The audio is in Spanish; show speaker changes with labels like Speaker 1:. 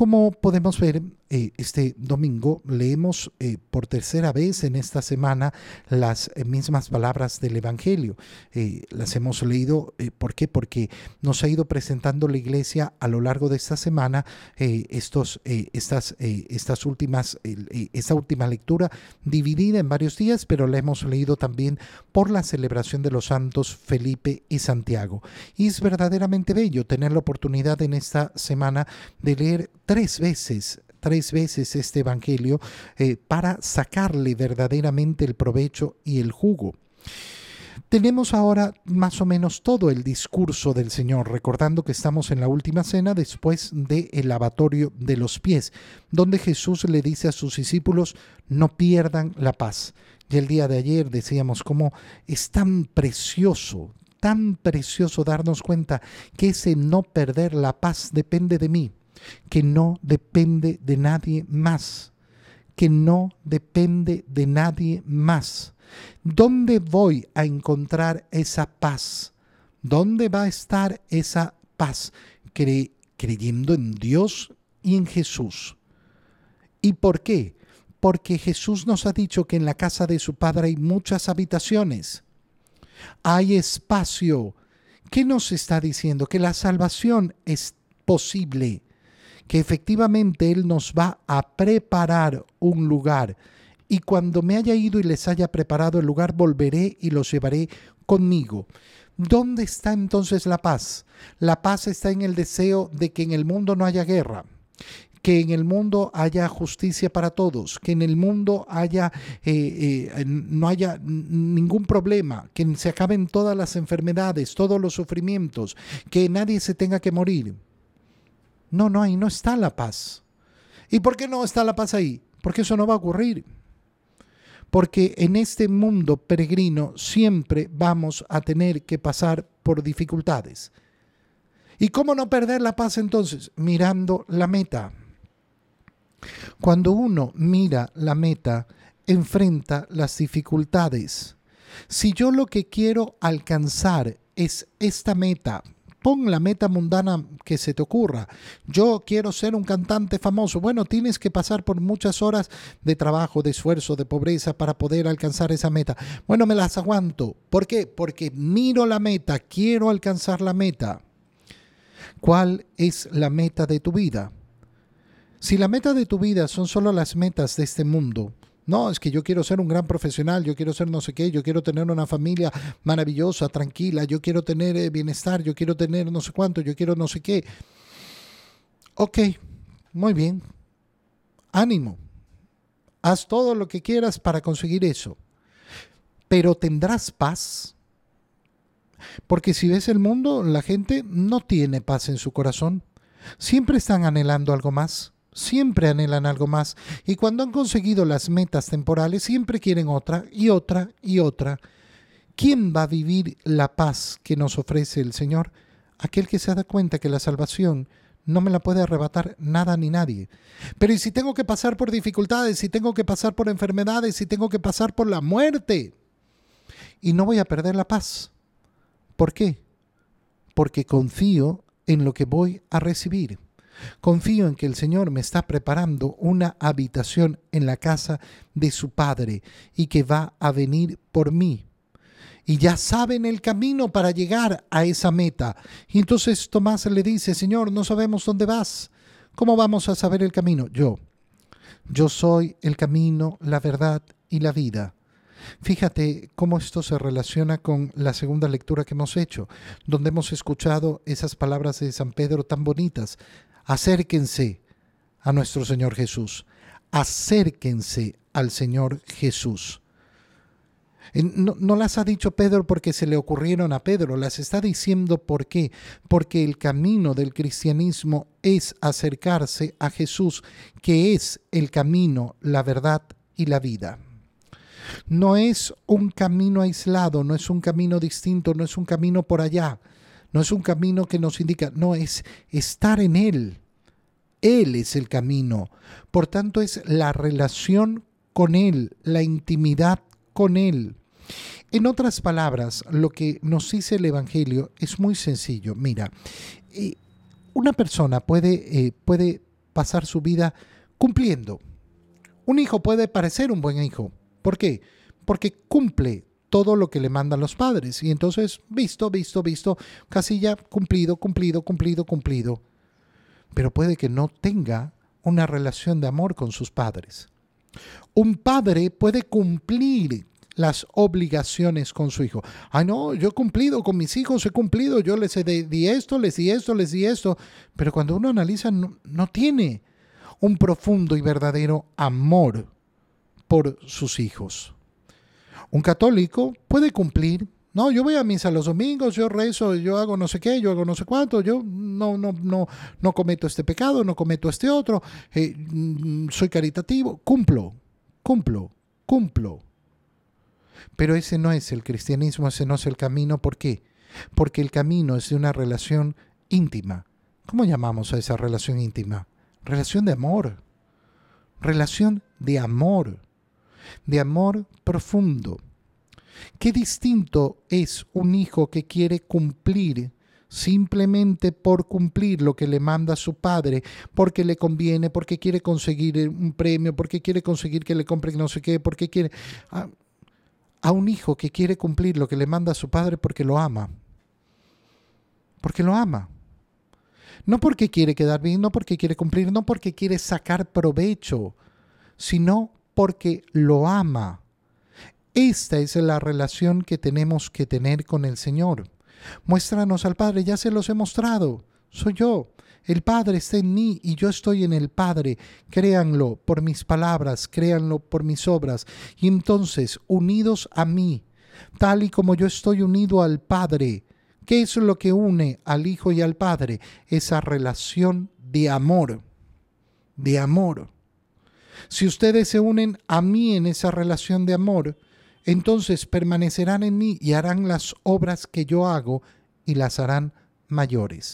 Speaker 1: Como podemos ver, eh, este domingo leemos eh, por tercera vez en esta semana las eh, mismas palabras del Evangelio. las hemos leído, ¿por qué? Porque nos ha ido presentando la iglesia a lo largo de esta semana estos, estas, estas últimas, esta última lectura dividida en varios días, pero la hemos leído también por la celebración de los santos Felipe y Santiago. Y es verdaderamente bello tener la oportunidad en esta semana de leer tres veces tres veces este Evangelio eh, para sacarle verdaderamente el provecho y el jugo. Tenemos ahora más o menos todo el discurso del Señor, recordando que estamos en la última cena después del lavatorio de los pies, donde Jesús le dice a sus discípulos, no pierdan la paz. Y el día de ayer decíamos cómo es tan precioso, tan precioso darnos cuenta que ese no perder la paz depende de mí que no depende de nadie más, que no depende de nadie más. ¿Dónde voy a encontrar esa paz? ¿Dónde va a estar esa paz? creyendo en Dios y en Jesús. ¿Y por qué? Porque Jesús nos ha dicho que en la casa de su Padre hay muchas habitaciones. Hay espacio. ¿Qué nos está diciendo? Que la salvación es posible que efectivamente Él nos va a preparar un lugar. Y cuando me haya ido y les haya preparado el lugar, volveré y los llevaré conmigo. ¿Dónde está entonces la paz? La paz está en el deseo de que en el mundo no haya guerra, que en el mundo haya justicia para todos, que en el mundo haya, eh, eh, no haya ningún problema, que se acaben todas las enfermedades, todos los sufrimientos, que nadie se tenga que morir. No, no, ahí no está la paz. ¿Y por qué no está la paz ahí? Porque eso no va a ocurrir. Porque en este mundo peregrino siempre vamos a tener que pasar por dificultades. ¿Y cómo no perder la paz entonces? Mirando la meta. Cuando uno mira la meta, enfrenta las dificultades. Si yo lo que quiero alcanzar es esta meta, Pon la meta mundana que se te ocurra. Yo quiero ser un cantante famoso. Bueno, tienes que pasar por muchas horas de trabajo, de esfuerzo, de pobreza para poder alcanzar esa meta. Bueno, me las aguanto. ¿Por qué? Porque miro la meta, quiero alcanzar la meta. ¿Cuál es la meta de tu vida? Si la meta de tu vida son solo las metas de este mundo, no, es que yo quiero ser un gran profesional, yo quiero ser no sé qué, yo quiero tener una familia maravillosa, tranquila, yo quiero tener eh, bienestar, yo quiero tener no sé cuánto, yo quiero no sé qué. Ok, muy bien. Ánimo. Haz todo lo que quieras para conseguir eso. Pero tendrás paz. Porque si ves el mundo, la gente no tiene paz en su corazón. Siempre están anhelando algo más siempre anhelan algo más y cuando han conseguido las metas temporales siempre quieren otra y otra y otra. ¿Quién va a vivir la paz que nos ofrece el Señor? Aquel que se da cuenta que la salvación no me la puede arrebatar nada ni nadie. Pero ¿y si tengo que pasar por dificultades, si tengo que pasar por enfermedades, si tengo que pasar por la muerte? Y no voy a perder la paz. ¿Por qué? Porque confío en lo que voy a recibir. Confío en que el Señor me está preparando una habitación en la casa de su Padre y que va a venir por mí. Y ya saben el camino para llegar a esa meta. Y entonces Tomás le dice, Señor, no sabemos dónde vas. ¿Cómo vamos a saber el camino? Yo. Yo soy el camino, la verdad y la vida. Fíjate cómo esto se relaciona con la segunda lectura que hemos hecho, donde hemos escuchado esas palabras de San Pedro tan bonitas acérquense a nuestro Señor Jesús. Acérquense al Señor Jesús. No, las ha dicho Pedro porque se le ocurrieron a Pedro, las está diciendo por qué. Porque el camino del cristianismo es acercarse a Jesús, que es el camino, la verdad y la vida. No es un camino aislado, no es un camino distinto, no es un camino por allá, no es un camino que nos indica, no, es estar en Él. Él es el camino. Por tanto, es la relación con Él, la intimidad con Él. En otras palabras, lo que nos dice el Evangelio es muy sencillo. Mira, eh, una persona puede, eh, puede pasar su vida cumpliendo. Un hijo puede parecer un buen hijo. ¿Por qué? Porque cumple todo lo que le mandan los padres. Y entonces, visto, visto, visto, casi ya cumplido, cumplido, cumplido, cumplido. Pero puede que no tenga una relación de amor con sus padres. Un padre puede cumplir las obligaciones con su hijo. Ay, no, yo he cumplido con mis hijos, he cumplido, yo les di esto, les di esto, les di esto. Pero cuando uno analiza, no, no tiene un profundo y verdadero amor por sus hijos. Un católico puede cumplir, no, yo voy a misa los domingos, yo rezo, yo hago no sé qué, yo hago no sé cuánto, yo no, no, no, no cometo este pecado, no cometo este otro, eh, mm, soy caritativo, cumplo, cumplo, cumplo. Pero ese no es el cristianismo, ese no es el camino. ¿Por qué? Porque el camino es de una relación íntima. ¿Cómo llamamos a esa relación íntima? Relación de amor. Relación de amor de amor profundo. Qué distinto es un hijo que quiere cumplir simplemente por cumplir lo que le manda su padre, porque le conviene, porque quiere conseguir un premio, porque quiere conseguir que le compre no sé qué, porque quiere... A, a un hijo que quiere cumplir lo que le manda su padre porque lo ama. Porque lo ama. No porque quiere quedar bien, no porque quiere cumplir, no porque quiere sacar provecho, sino porque lo ama. Esta es la relación que tenemos que tener con el Señor. Muéstranos al Padre, ya se los he mostrado. Soy yo. El Padre está en mí y yo estoy en el Padre. Créanlo por mis palabras, créanlo por mis obras. Y entonces, unidos a mí, tal y como yo estoy unido al Padre, ¿qué es lo que une al Hijo y al Padre? Esa relación de amor, de amor. Si ustedes se unen a mí en esa relación de amor, entonces permanecerán en mí y harán las obras que yo hago y las harán mayores.